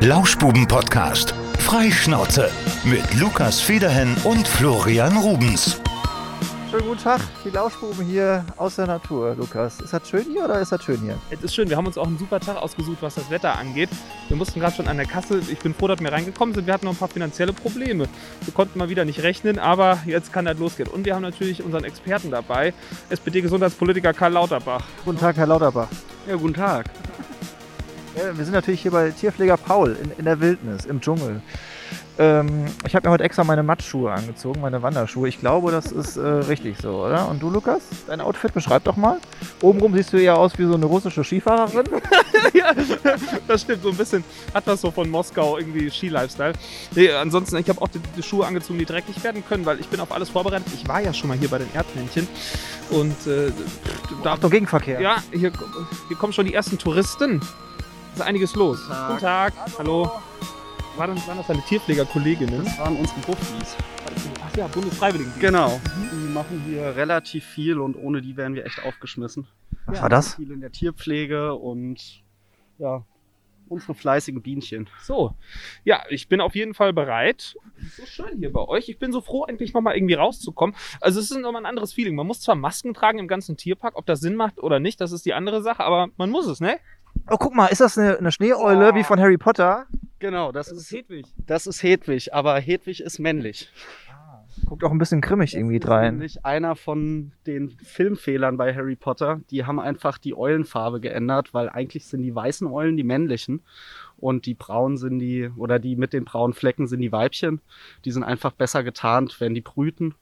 Lauschbuben-Podcast. Freischnauze mit Lukas Federhen und Florian Rubens. Schönen guten Tag, die Lauschbuben hier aus der Natur, Lukas. Ist das schön hier oder ist das schön hier? Es ist schön, wir haben uns auch einen super Tag ausgesucht, was das Wetter angeht. Wir mussten gerade schon an der Kasse, ich bin froh, dass wir reingekommen sind. Wir hatten noch ein paar finanzielle Probleme. Wir konnten mal wieder nicht rechnen, aber jetzt kann das losgehen. Und wir haben natürlich unseren Experten dabei, SPD-Gesundheitspolitiker Karl Lauterbach. Guten Tag, Herr Lauterbach. Ja, guten Tag. Ja, wir sind natürlich hier bei Tierpfleger Paul in, in der Wildnis, im Dschungel. Ähm, ich habe mir heute extra meine Mattschuhe angezogen, meine Wanderschuhe. Ich glaube, das ist äh, richtig so, oder? Und du, Lukas? Dein Outfit, beschreib doch mal. Obenrum siehst du ja aus wie so eine russische Skifahrerin. ja, das stimmt, so ein bisschen hat das so von Moskau irgendwie Ski-Lifestyle. Nee, ansonsten, ich habe auch die, die, Schuhe angezogen, die dreckig werden können, weil ich bin auf alles vorbereitet. Ich war ja schon mal hier bei den Erdmännchen und äh, da... Achtung, Gegenverkehr. Ja, hier, hier kommen schon die ersten Touristen. Ist einiges los. Guten Tag. Guten Tag. Hallo. War das, waren das deine Tierpflegerkolleginnen? Das waren unsere Buffis. Ach ja, Bundesfreiwilligendienst. Genau. Mhm. Die machen hier relativ viel und ohne die wären wir echt aufgeschmissen. Was ja, war das? Viel in der Tierpflege und ja, unsere fleißigen Bienchen. So, ja, ich bin auf jeden Fall bereit. So schön hier bei euch. Ich bin so froh, endlich nochmal irgendwie rauszukommen. Also es ist nochmal ein anderes Feeling. Man muss zwar Masken tragen im ganzen Tierpark, ob das Sinn macht oder nicht, das ist die andere Sache, aber man muss es, ne? Oh, guck mal, ist das eine, eine Schneeeule oh. wie von Harry Potter? Genau, das, das ist, ist Hedwig. Das ist Hedwig, aber Hedwig ist männlich. Ah, guckt auch ein bisschen grimmig das irgendwie rein. Das ist nämlich einer von den Filmfehlern bei Harry Potter. Die haben einfach die Eulenfarbe geändert, weil eigentlich sind die weißen Eulen die männlichen und die braunen sind die, oder die mit den braunen Flecken sind die Weibchen. Die sind einfach besser getarnt, wenn die brüten.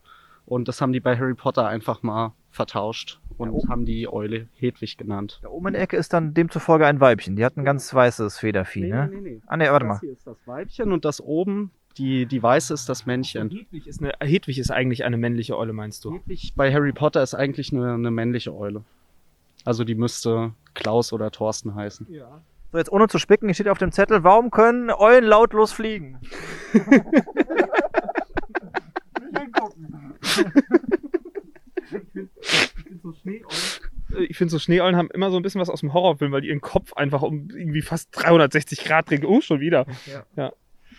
Und das haben die bei Harry Potter einfach mal vertauscht und ja, haben die Eule Hedwig genannt. Da oben in der Ecke ist dann demzufolge ein Weibchen. Die hat ein ganz weißes Federvieh, nee, ne? Nee, nee, nee. Ah, nee, warte das mal. hier ist das Weibchen und das oben, die, die weiße ist das Männchen. Hedwig ist, eine, Hedwig ist eigentlich eine männliche Eule, meinst du? Hedwig bei Harry Potter ist eigentlich eine, eine männliche Eule. Also die müsste Klaus oder Thorsten heißen. Ja. So, jetzt ohne zu spicken, hier steht auf dem Zettel, warum können Eulen lautlos fliegen? Nicht hingucken. Äh, ich finde so Schneeeulen haben immer so ein bisschen was aus dem Horrorfilm, weil die ihren Kopf einfach um irgendwie fast 360 Grad drehen. Oh, schon wieder. Ja. ja.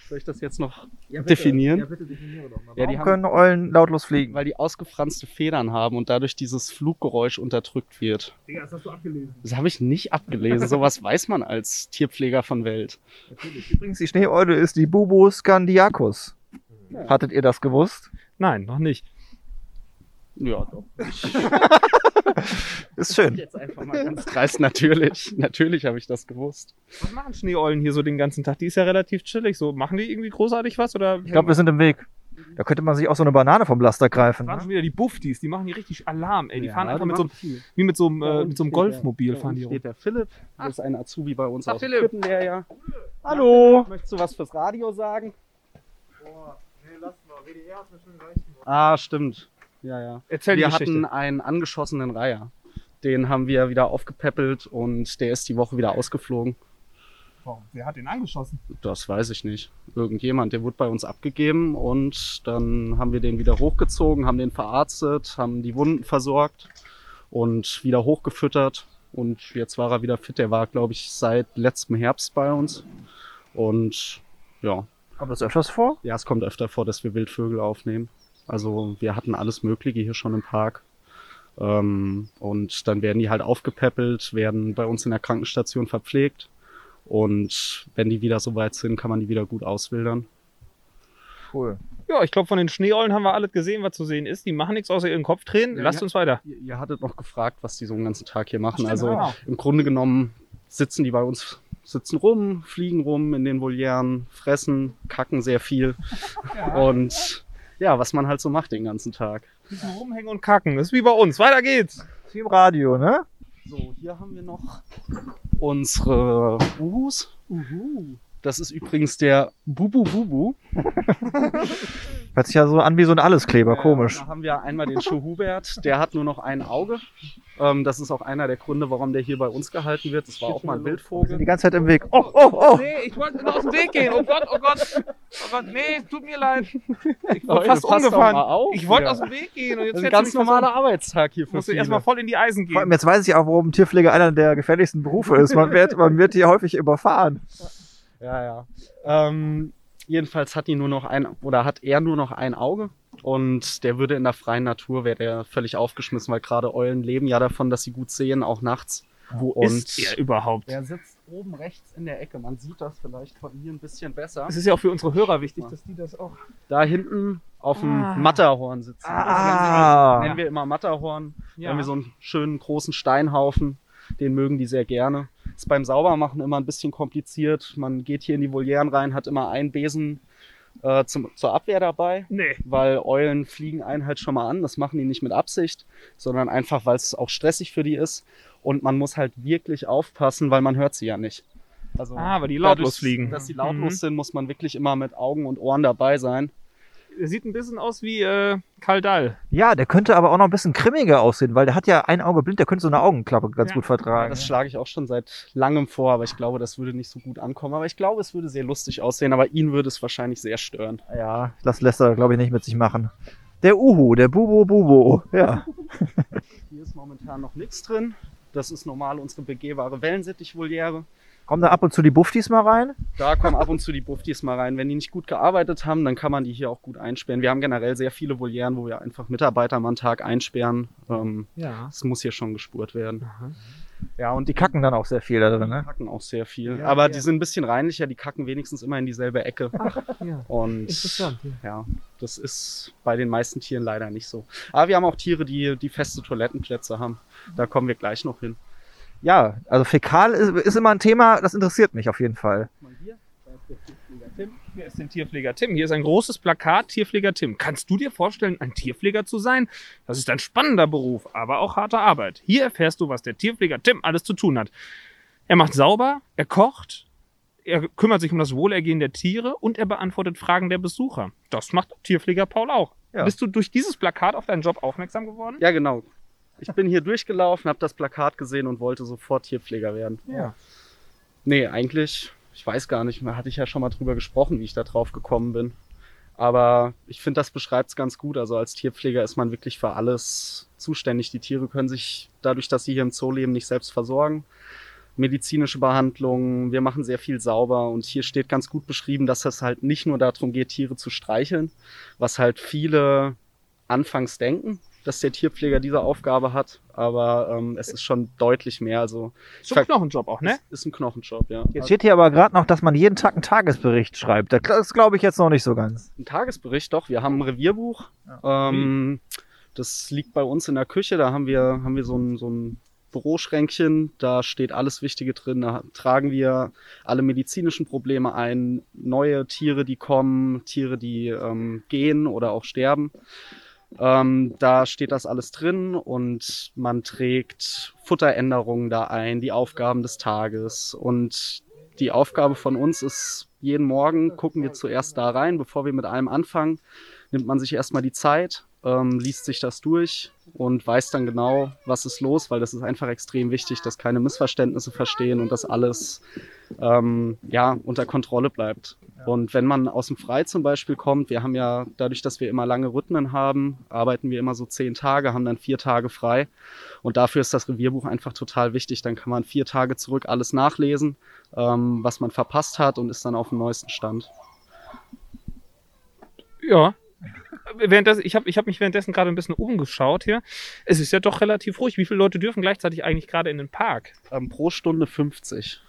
Soll ich das jetzt noch ja, bitte, definieren? Ja, bitte definiere doch mal. Ja, die können Eulen lautlos fliegen. Weil die ausgefranste Federn haben und dadurch dieses Fluggeräusch unterdrückt wird. Digga, das hast du abgelesen. Das habe ich nicht abgelesen. Sowas weiß man als Tierpfleger von Welt. Natürlich. Übrigens, die Schneeeule ist die Bubo scandiacus. Ja. Hattet ihr das gewusst? Nein, noch nicht. Ja, doch. ist schön. Jetzt einfach mal ganz dreist, natürlich. Natürlich habe ich das gewusst. Was machen Schneeeulen hier so den ganzen Tag? Die ist ja relativ chillig. So, machen die irgendwie großartig was? Oder? Ich glaube, wir sind im Weg. Da könnte man sich auch so eine Banane vom Laster greifen. Das waren ne? schon wieder die Buffdies, die machen hier richtig Alarm, ey. Die ja, fahren einfach mit so, wie mit so einem, äh, mit so einem Golfmobil der, fahren die steht der Philipp, das ist ein Azubi bei uns Ach, aus Philipp. ja. Hallo. Möchtest du was fürs Radio sagen? Boah, nee, lass mal. WDR hat mir schon gereicht. Ah, stimmt. Ja, ja. Erzähl wir hatten einen angeschossenen Reiher. Den haben wir wieder aufgepäppelt und der ist die Woche wieder ausgeflogen. Warum? Wer hat den angeschossen? Das weiß ich nicht. Irgendjemand, der wurde bei uns abgegeben und dann haben wir den wieder hochgezogen, haben den verarztet, haben die Wunden versorgt und wieder hochgefüttert. Und jetzt war er wieder fit. Der war, glaube ich, seit letztem Herbst bei uns. Und ja. Kommt das öfters vor? Ja, es kommt öfter vor, dass wir Wildvögel aufnehmen. Also wir hatten alles Mögliche hier schon im Park. Ähm, und dann werden die halt aufgepäppelt, werden bei uns in der Krankenstation verpflegt. Und wenn die wieder soweit sind, kann man die wieder gut auswildern. Cool. Ja, ich glaube, von den Schneeollen haben wir alles gesehen, was zu sehen ist. Die machen nichts außer ihren Kopf drehen. Ja, Lasst ja, uns weiter. Ihr, ihr, hattet noch gefragt, was die so den ganzen Tag hier machen. Stimmt, also genau. im Grunde genommen sitzen die bei uns, sitzen rum, fliegen rum in den Volieren, fressen, kacken sehr viel. Ja. Und ja, was man halt so macht den ganzen Tag. Bisschen rumhängen und kacken. Das ist wie bei uns. Weiter geht's. Wie im Radio, ne? So, hier haben wir noch unsere Uhus. Uhu. Das ist übrigens der Bubu Bubu. Hört sich ja so an wie so ein Alleskleber, äh, komisch. Da haben wir einmal den Schuhubert, der hat nur noch ein Auge. Ähm, das ist auch einer der Gründe, warum der hier bei uns gehalten wird. Das war auch mal ein Wildvogel. Die ganze Zeit im Weg. Oh, oh, oh! Nee, ich wollte nur aus dem Weg gehen. Oh Gott, oh Gott. Oh Gott, nee, tut mir leid. Ich war fast umgefahren. Auf, ich wollte ja. aus dem Weg gehen. Und jetzt das ist ein ganz normaler Arbeitstag hier für Musst du erstmal voll in die Eisen gehen. Jetzt weiß ich auch, warum Tierpflege einer der gefährlichsten Berufe ist. Man wird, man wird hier häufig überfahren. Ja, ja. Ähm, jedenfalls hat die nur noch ein oder hat er nur noch ein Auge und der würde in der freien Natur wäre der völlig aufgeschmissen, weil gerade Eulen leben ja davon, dass sie gut sehen, auch nachts. Wo Und- ist er überhaupt? Er sitzt oben rechts in der Ecke. Man sieht das vielleicht von hier ein bisschen besser. Es ist ja auch für unsere Hörer wichtig, dass die das auch. Da hinten auf dem Ah. Matterhorn sitzen. Ah. Das nennen wir immer Matterhorn. Da Ja. haben wir so einen schönen großen Steinhaufen. Den mögen die sehr gerne. Ist beim Saubermachen immer ein bisschen kompliziert. Man geht hier in die Volieren rein, hat immer einen Besen äh, zum, zur Abwehr dabei, Nee. weil Eulen fliegen einen halt schon mal an. Das machen die nicht mit Absicht, sondern einfach, weil es auch stressig für die ist. Und man muss halt wirklich aufpassen, weil man hört sie ja nicht. Also Ah, weil die lautlos dadurch, fliegen. Dass die lautlos Mhm. sind, muss man wirklich immer mit Augen und Ohren dabei sein. Er sieht ein bisschen aus wie äh, Karl Dall. Ja, der könnte aber auch noch ein bisschen grimmiger aussehen, weil der hat ja ein Auge blind, der könnte so eine Augenklappe ganz Ja. gut vertragen. Das schlage ich auch schon seit langem vor, aber ich glaube, das würde nicht so gut ankommen. Aber ich glaube, es würde sehr lustig aussehen, aber ihn würde es wahrscheinlich sehr stören. Ja, das lässt er, glaube ich, nicht mit sich machen. Der Uhu, der Bubo Bubo. Ja. Hier ist momentan noch nichts drin. Das ist normal unsere begehbare Wellensittichvoliere. Kommen da ab und zu die Buffdies mal rein? Da kommen ab und zu die Buffdies mal rein. Wenn die nicht gut gearbeitet haben, dann kann man die hier auch gut einsperren. Wir haben generell sehr viele Volieren, wo wir einfach Mitarbeiter mal einen Tag einsperren. Ähm, Ja. Es muss hier schon gespurt werden. Ja, und Die kacken dann auch sehr viel da drin, Die ne? kacken auch sehr viel. Ja, aber ja. die sind ein bisschen reinlicher, die kacken wenigstens immer in dieselbe Ecke. ja. Und Interessant. Ja. ja, das ist bei den meisten Tieren leider nicht so. Aber wir haben auch Tiere, die, die feste Toilettenplätze haben. Da kommen wir gleich noch hin. Ja, also Fäkal ist, ist immer ein Thema, das interessiert mich auf jeden Fall. Mal hier, da ist der Tierpfleger Tim. Hier ist der Tierpfleger Tim. Hier ist ein großes Plakat, Tierpfleger Tim. Kannst du dir vorstellen, ein Tierpfleger zu sein? Das ist ein spannender Beruf, aber auch harte Arbeit. Hier erfährst du, was der Tierpfleger Tim alles zu tun hat. Er macht sauber, er kocht, er kümmert sich um das Wohlergehen der Tiere und er beantwortet Fragen der Besucher. Das macht Tierpfleger Paul auch. Ja. Bist du durch dieses Plakat auf deinen Job aufmerksam geworden? Ja, genau. Ich bin hier durchgelaufen, habe das Plakat gesehen und wollte sofort Tierpfleger werden. Ja. Nee, eigentlich, ich weiß gar nicht, mehr hatte ich ja schon mal drüber gesprochen, wie ich da drauf gekommen bin. Aber ich finde, das beschreibt es ganz gut. Also als Tierpfleger ist man wirklich für alles zuständig. Die Tiere können sich dadurch, dass sie hier im Zoo leben, nicht selbst versorgen. Medizinische Behandlungen, wir machen sehr viel sauber und hier steht ganz gut beschrieben, dass es halt nicht nur darum geht, Tiere zu streicheln, was halt viele anfangs denken, dass der Tierpfleger diese Aufgabe hat, aber ähm, es ist schon deutlich mehr. Also So Ver- ein Knochenjob auch, ne? ist ein Knochenjob, ja. Jetzt steht hier aber gerade noch, dass man jeden Tag einen Tagesbericht schreibt. Das glaube ich jetzt noch nicht so ganz. Ein Tagesbericht, doch. Wir haben ein Revierbuch. Ähm, das liegt bei uns in der Küche. Da haben wir, haben wir so ein, so ein Büroschränkchen. Da steht alles Wichtige drin. Da tragen wir alle medizinischen Probleme ein. Neue Tiere, die kommen, Tiere, die ähm, gehen oder auch sterben. Ähm, da steht das alles drin und man trägt Futteränderungen da ein, die Aufgaben des Tages. Und die Aufgabe von uns ist, jeden Morgen gucken wir zuerst da rein, bevor wir mit allem anfangen, nimmt man sich erstmal die Zeit, ähm, liest sich das durch und weiß dann genau, was ist los, weil das ist einfach extrem wichtig, dass keine Missverständnisse verstehen und dass alles ähm, ja, unter Kontrolle bleibt. Und wenn man aus dem Frei zum Beispiel kommt, wir haben ja dadurch, dass wir immer lange Rhythmen haben, arbeiten wir immer so zehn Tage, haben dann vier Tage frei. Und dafür ist das Revierbuch einfach total wichtig. Dann kann man vier Tage zurück alles nachlesen, ähm, was man verpasst hat und ist dann auf dem neuesten Stand. Ja. Währenddessen, ich habe ich hab mich währenddessen gerade ein bisschen umgeschaut hier. Es ist ja doch relativ ruhig. Wie viele Leute dürfen gleichzeitig eigentlich gerade in den Park? Ähm, pro Stunde 50.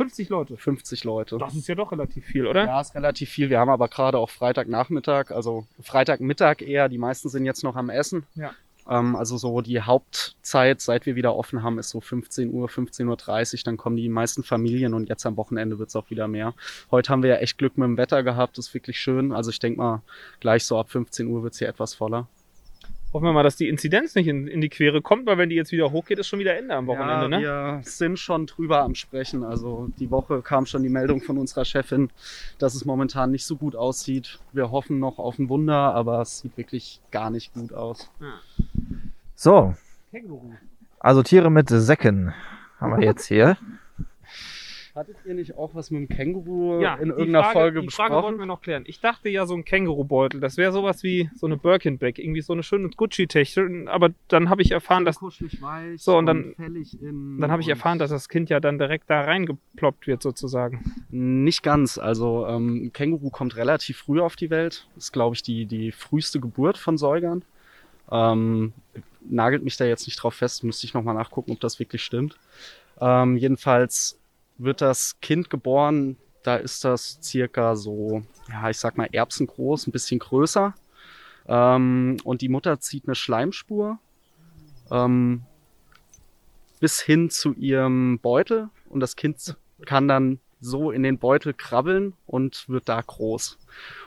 50 Leute. 50 Leute. Das ist ja doch relativ viel, oder? Ja, ist relativ viel. Wir haben aber gerade auch Freitagnachmittag, also Freitagmittag eher. Die meisten sind jetzt noch am Essen. Ja. Ähm, also so die Hauptzeit, seit wir wieder offen haben, ist so 15 Uhr, 15.30 Uhr. Dann kommen die meisten Familien und jetzt am Wochenende wird's auch wieder mehr. Heute haben wir ja echt Glück mit dem Wetter gehabt. Das ist wirklich schön. Also ich denke mal, gleich so ab 15 Uhr wird's hier etwas voller. Hoffen wir mal, dass die Inzidenz nicht in, in die Quere kommt, weil wenn die jetzt wieder hochgeht, ist schon wieder Ende am Wochenende, ja, ne? wir sind schon drüber am Sprechen. Also die Woche kam schon die Meldung von unserer Chefin, dass es momentan nicht so gut aussieht. Wir hoffen noch auf ein Wunder, aber es sieht wirklich gar nicht gut aus. So, Känguru. also Tiere mit Säcken haben wir jetzt hier. Hattet ihr nicht auch was mit dem Känguru Ja, in irgendeiner Frage, Folge die Frage wollten besprochen? wir noch klären. Ich dachte ja, so ein Kängurubeutel, das wäre sowas wie so eine Birkin-Bag, irgendwie so eine schöne Gucci-Technik. Aber dann habe ich erfahren, dass weich So, und dann- in dann habe ich und- erfahren, dass das Kind ja dann direkt da reingeploppt wird sozusagen. Nicht ganz. Also ähm, Känguru kommt relativ früh auf die Welt. Ist, glaube ich, die, die früheste Geburt von Säugern. Ähm, nagelt mich da jetzt nicht drauf fest, müsste ich nochmal nachgucken, ob das wirklich stimmt. Ähm, jedenfalls wird das Kind geboren, da ist das circa so, ja, ich sag mal erbsengroß, ein bisschen größer. Ähm, und die Mutter zieht eine Schleimspur ähm, bis hin zu ihrem Beutel und das Kind kann dann so in den Beutel krabbeln und wird da groß.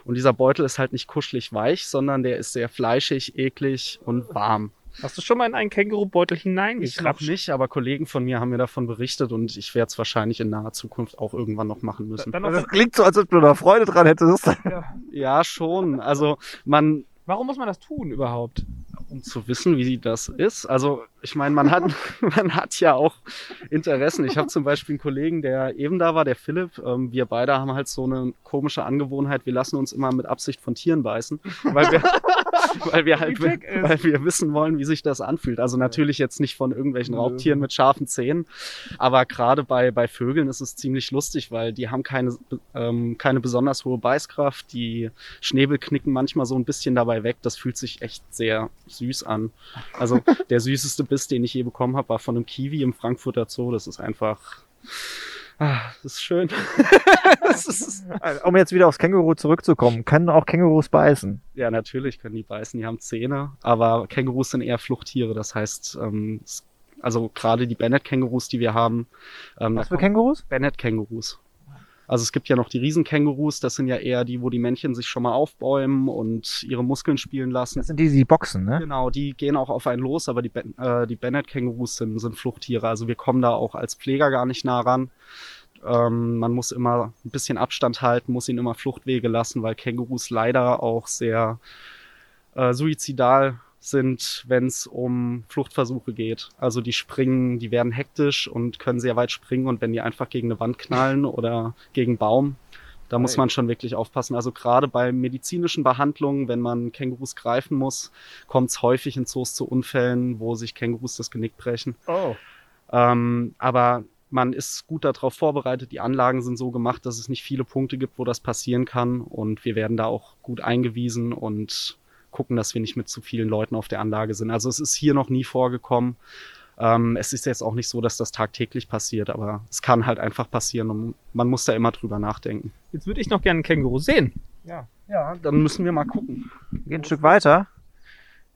Und dieser Beutel ist halt nicht kuschelig weich, sondern der ist sehr fleischig, eklig und warm. Hast du schon mal in einen Kängurubeutel Ich noch hineingekrapscht? nicht, aber Kollegen von mir haben mir davon berichtet und ich werde es wahrscheinlich in naher Zukunft auch irgendwann noch machen müssen. Dann noch, Das klingt so, als ob du da Freude dran hättest. Ja, schon. Also man, warum muss man das tun überhaupt? um zu wissen, wie das ist. Also ich meine, man hat, man hat ja auch Interessen. Ich habe zum Beispiel einen Kollegen, der eben da war, der Philipp. Ähm, wir beide haben halt so eine komische Angewohnheit. Wir lassen uns immer mit Absicht von Tieren beißen, weil wir, weil wir halt, weil wir wissen wollen, wie sich das anfühlt. Also natürlich jetzt nicht von irgendwelchen Raubtieren mit scharfen Zähnen, aber gerade bei bei Vögeln ist es ziemlich lustig, weil die haben keine ähm, keine besonders hohe Beißkraft. Die Schnäbel knicken manchmal so ein bisschen dabei weg. Das fühlt sich echt sehr süß an. Also der süßeste Biss, den ich je bekommen habe, war von einem Kiwi im Frankfurter Zoo. Das ist einfach, ah, das ist schön. das ist, Um jetzt wieder aufs Känguru zurückzukommen, können auch Kängurus beißen? ja, natürlich können die beißen. Die haben Zähne, aber Kängurus sind eher Fluchttiere. Das heißt, ähm, also gerade die Bennett-Kängurus, die wir haben, ähm, Was für Kängurus? Bennett-Kängurus. Also es gibt ja noch die Riesenkängurus, das sind ja eher die, wo die Männchen sich schon mal aufbäumen und ihre Muskeln spielen lassen. Das sind die, die boxen, ne? Genau, die gehen auch auf einen los, aber die, Ben- äh, die Bennett-Kängurus sind, sind Fluchttiere. Also wir kommen da auch als Pfleger gar nicht nah ran. Ähm, man muss immer ein bisschen Abstand halten, muss ihnen immer Fluchtwege lassen, weil Kängurus leider auch sehr äh, suizidal sind, wenn es um Fluchtversuche geht. Also die springen, die werden hektisch und können sehr weit springen und wenn die einfach gegen eine Wand knallen oder gegen einen Baum, da muss man schon wirklich aufpassen. Also gerade bei medizinischen Behandlungen, wenn man Kängurus greifen muss, kommt es häufig in Zoos zu Unfällen, wo sich Kängurus das Genick brechen. Oh. Ähm, aber man ist gut darauf vorbereitet. Die Anlagen sind so gemacht, dass es nicht viele Punkte gibt, wo das passieren kann. Und wir werden da auch gut eingewiesen und gucken, dass wir nicht mit zu vielen Leuten auf der Anlage sind. Also es ist hier noch nie vorgekommen. Ähm, es ist jetzt auch nicht so, dass das tagtäglich passiert, aber es kann halt einfach passieren und man muss da immer drüber nachdenken. Jetzt würde ich noch gerne einen Känguru sehen. Ja, ja, dann müssen wir mal gucken. Gehen ein Stück weiter.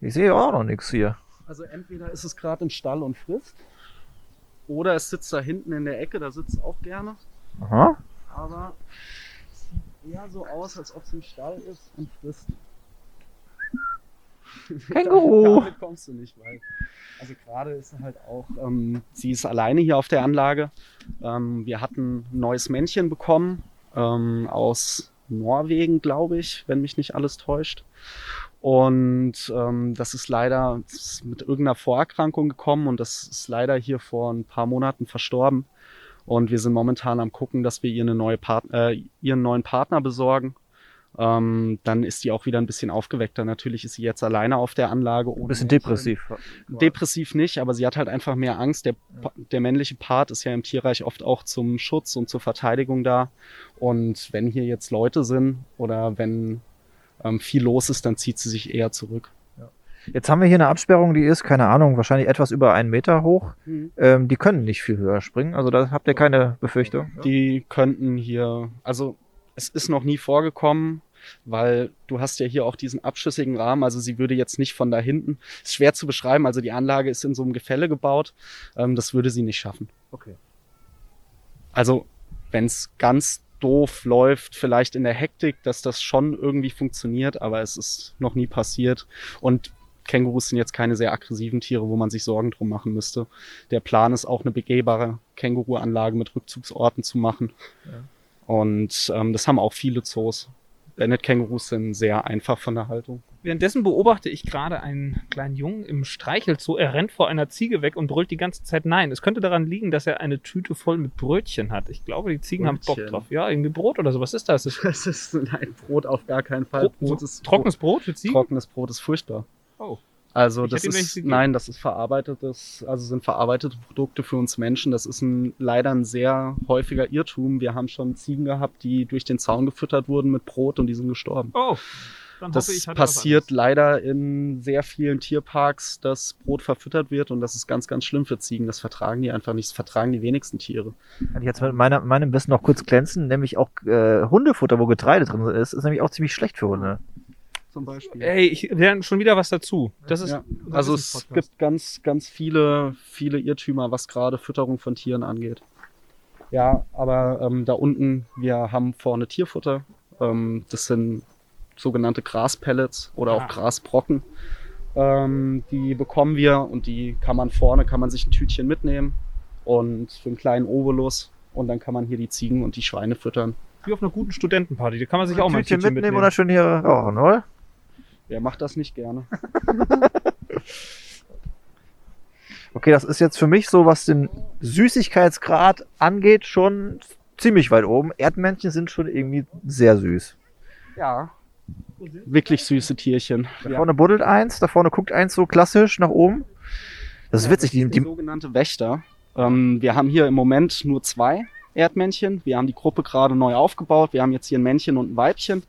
Ich sehe auch noch nichts hier. Also entweder ist es gerade im Stall und frisst, oder es sitzt da hinten in der Ecke, da sitzt es auch gerne. Aha. aber es sieht eher so aus, als ob es im Stall ist und frisst. Känguru. Damit kommst du nicht, weil. Also gerade ist sie halt auch, ähm, sie ist alleine hier auf der Anlage. Ähm, wir hatten ein neues Männchen bekommen ähm, aus Norwegen, glaube ich, wenn mich nicht alles täuscht. Und ähm, das ist leider das ist mit irgendeiner Vorerkrankung gekommen und das ist leider hier vor ein paar Monaten verstorben. Und wir sind momentan am gucken, dass wir ihr eine neue Part äh, ihren neuen Partner besorgen. Ähm, dann ist die auch wieder ein bisschen aufgeweckter. Natürlich ist sie jetzt alleine auf der Anlage. Ein ohne bisschen Männchen. depressiv. Depressiv nicht, aber sie hat halt einfach mehr Angst. Der, der männliche Part ist ja im Tierreich oft auch zum Schutz und zur Verteidigung da. Und wenn hier jetzt Leute sind oder wenn ähm, viel los ist, dann zieht sie sich eher zurück. Jetzt haben wir hier eine Absperrung, die ist, keine Ahnung, wahrscheinlich etwas über einen Meter hoch. Mhm. Ähm, die können nicht viel höher springen. Also da habt ihr keine Befürchtung. Die könnten hier, also es ist noch nie vorgekommen, weil du hast ja hier auch diesen abschüssigen Rahmen, also sie würde jetzt nicht von da hinten, ist schwer zu beschreiben, also die Anlage ist in so einem Gefälle gebaut, ähm, das würde sie nicht schaffen. Okay. Also wenn es ganz doof läuft, vielleicht in der Hektik, dass das schon irgendwie funktioniert, aber es ist noch nie passiert und Kängurus sind jetzt keine sehr aggressiven Tiere, wo man sich Sorgen drum machen müsste. Der Plan ist auch eine begehbare Känguruanlage mit Rückzugsorten zu machen. Und ähm, das haben auch viele Zoos. Bennett-Kängurus sind sehr einfach von der Haltung. Währenddessen beobachte ich gerade einen kleinen Jungen im Streichelzoo. Er rennt vor einer Ziege weg und brüllt die ganze Zeit Nein. Es könnte daran liegen, dass er eine Tüte voll mit Brötchen hat. Ich glaube, die Ziegen haben Bock Brötchen. drauf. Ja, irgendwie Brot oder so. Was ist das? das ist ein Brot auf gar keinen Fall. Bro- Brot so ist trockenes Brot für Ziegen? Trockenes Brot ist furchtbar. Oh. Also Ich das ist nein, das ist verarbeitetes, also sind verarbeitete Produkte für uns Menschen. Das ist ein leider ein sehr häufiger Irrtum. Wir haben schon Ziegen gehabt, die durch den Zaun gefüttert wurden mit Brot und die sind gestorben. Oh. Dann Das hoffe ich, passiert leider in sehr vielen Tierparks, dass Brot verfüttert wird und das ist ganz, ganz schlimm für Ziegen. Das vertragen die einfach nicht. Das vertragen die wenigsten Tiere. Kann ich jetzt mit meiner, meinem Wissen noch kurz glänzen, nämlich auch äh, Hundefutter, wo Getreide drin ist, ist nämlich auch ziemlich schlecht für Hunde. Zum Beispiel. Ey, ich lerne schon wieder was dazu. Das ist Ja. unser Also es Wissenspodcast. gibt ganz, ganz viele, viele Irrtümer, was gerade Fütterung von Tieren angeht. Ja, aber ähm, da unten, wir haben vorne Tierfutter. Ähm, das sind sogenannte Graspellets oder auch Ah. Grasbrocken. Ähm, die bekommen wir und die kann man vorne, kann man sich ein Tütchen mitnehmen und für einen kleinen Obolus und dann kann man hier die Ziegen und die Schweine füttern. wie auf einer guten Studentenparty. Da kann man sich auch mal ein Tütchen Tütchen mitnehmen mitnehmen. oder schön hier rauchen, oder? Wer macht das nicht gerne? Okay, das ist jetzt für mich so, was den Süßigkeitsgrad angeht, schon ziemlich weit oben. Erdmännchen sind schon irgendwie sehr süß. Ja. Wirklich süße Tierchen. Da vorne buddelt eins, da vorne guckt eins so klassisch nach oben. Das ist witzig, die, die die, sogenannte Wächter. Ähm, wir haben hier im Moment nur zwei Erdmännchen. Wir haben die Gruppe gerade neu aufgebaut. Wir haben jetzt hier ein Männchen und ein Weibchen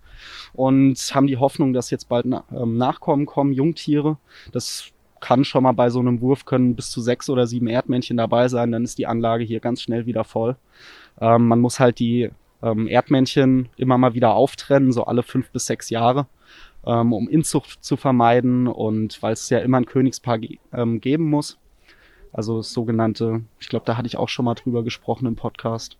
und haben die Hoffnung, dass jetzt bald ähm, Nachkommen kommen, Jungtiere. Das kann schon mal bei so einem Wurf können bis zu sechs oder sieben Erdmännchen dabei sein. Dann ist die Anlage hier ganz schnell wieder voll. Ähm, man muss halt die ähm, Erdmännchen immer mal wieder auftrennen, so alle fünf bis sechs Jahre, ähm, um Inzucht zu vermeiden und weil es ja immer ein Königspaar ge ähm, geben muss. Also das sogenannte, ich glaube, da hatte ich auch schon mal drüber gesprochen im Podcast.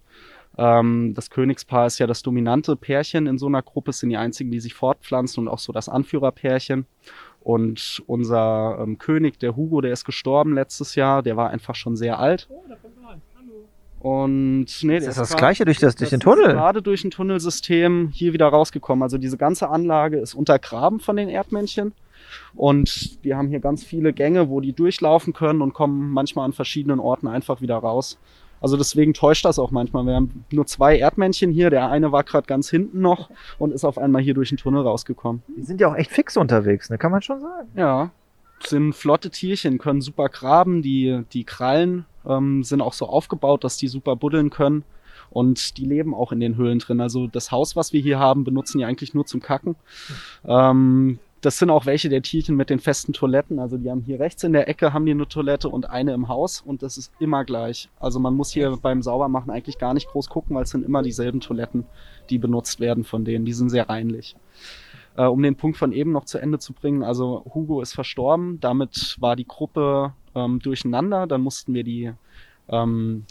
Ähm, das Königspaar ist ja das dominante Pärchen in so einer Gruppe, es sind die einzigen, die sich fortpflanzen und auch so das Anführerpärchen. Und unser ähm, König, der Hugo, der ist gestorben letztes Jahr, der war einfach schon sehr alt. Und nee, das ist das grad- gleiche durch, das, durch den das ist Tunnel. gerade durch ein Tunnelsystem hier wieder rausgekommen. Also diese ganze Anlage ist untergraben von den Erdmännchen. Und wir haben hier ganz viele Gänge, wo die durchlaufen können und kommen manchmal an verschiedenen Orten einfach wieder raus. Also deswegen täuscht das auch manchmal. Wir haben nur zwei Erdmännchen hier. Der eine war gerade ganz hinten noch und ist auf einmal hier durch den Tunnel rausgekommen. Die sind ja auch echt fix unterwegs, ne? Kann man schon sagen. Ja, sind flotte Tierchen, können super graben. Die, die Krallen ähm, sind auch so aufgebaut, dass die super buddeln können. Und die leben auch in den Höhlen drin. Also das Haus, was wir hier haben, benutzen die eigentlich nur zum Kacken. Ähm, das sind auch welche der Tierchen mit den festen Toiletten. Also die haben hier rechts in der Ecke haben die eine Toilette und eine im Haus und das ist immer gleich. Also man muss hier beim Saubermachen eigentlich gar nicht groß gucken, weil es sind immer dieselben Toiletten, die benutzt werden von denen. Die sind sehr reinlich. Äh, um den Punkt von eben noch zu Ende zu bringen, also Hugo ist verstorben, damit war die Gruppe ähm, durcheinander, dann mussten wir die, ähm,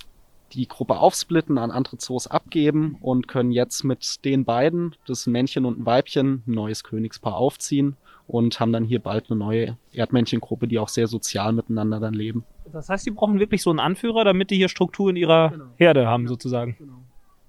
die Gruppe aufsplitten, an andere Zoos abgeben und können jetzt mit den beiden, das Männchen und ein Weibchen, ein neues Königspaar aufziehen und haben dann hier bald eine neue Erdmännchengruppe, die auch sehr sozial miteinander dann leben. Das heißt, die brauchen wirklich so einen Anführer, damit die hier Struktur in ihrer Genau. Herde haben, sozusagen.